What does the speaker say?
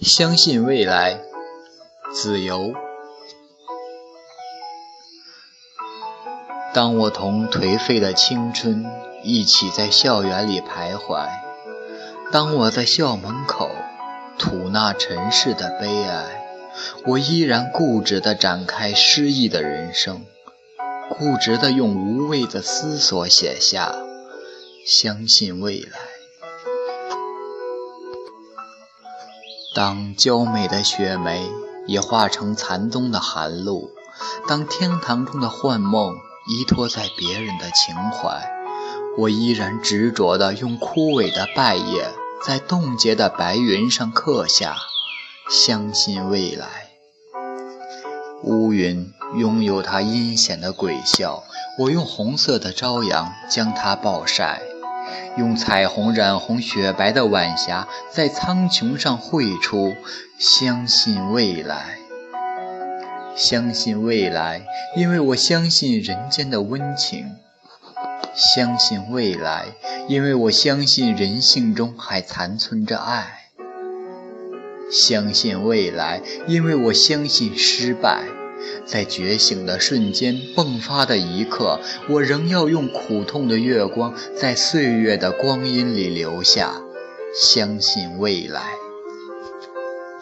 相信未来，自由。当我同颓废的青春一起在校园里徘徊，当我在校门口吐纳尘世的悲哀，我依然固执地展开诗意的人生，固执地用无谓的思索写下相信未来。当娇美的雪梅也化成残冬的寒露，当天堂中的幻梦。依托在别人的情怀，我依然执着地用枯萎的败叶，在冻结的白云上刻下“相信未来”。乌云拥有它阴险的鬼笑，我用红色的朝阳将它暴晒，用彩虹染红雪白的晚霞，在苍穹上绘出“相信未来”。相信未来，因为我相信人间的温情；相信未来，因为我相信人性中还残存着爱；相信未来，因为我相信失败。在觉醒的瞬间，迸发的一刻，我仍要用苦痛的月光，在岁月的光阴里留下相信未来。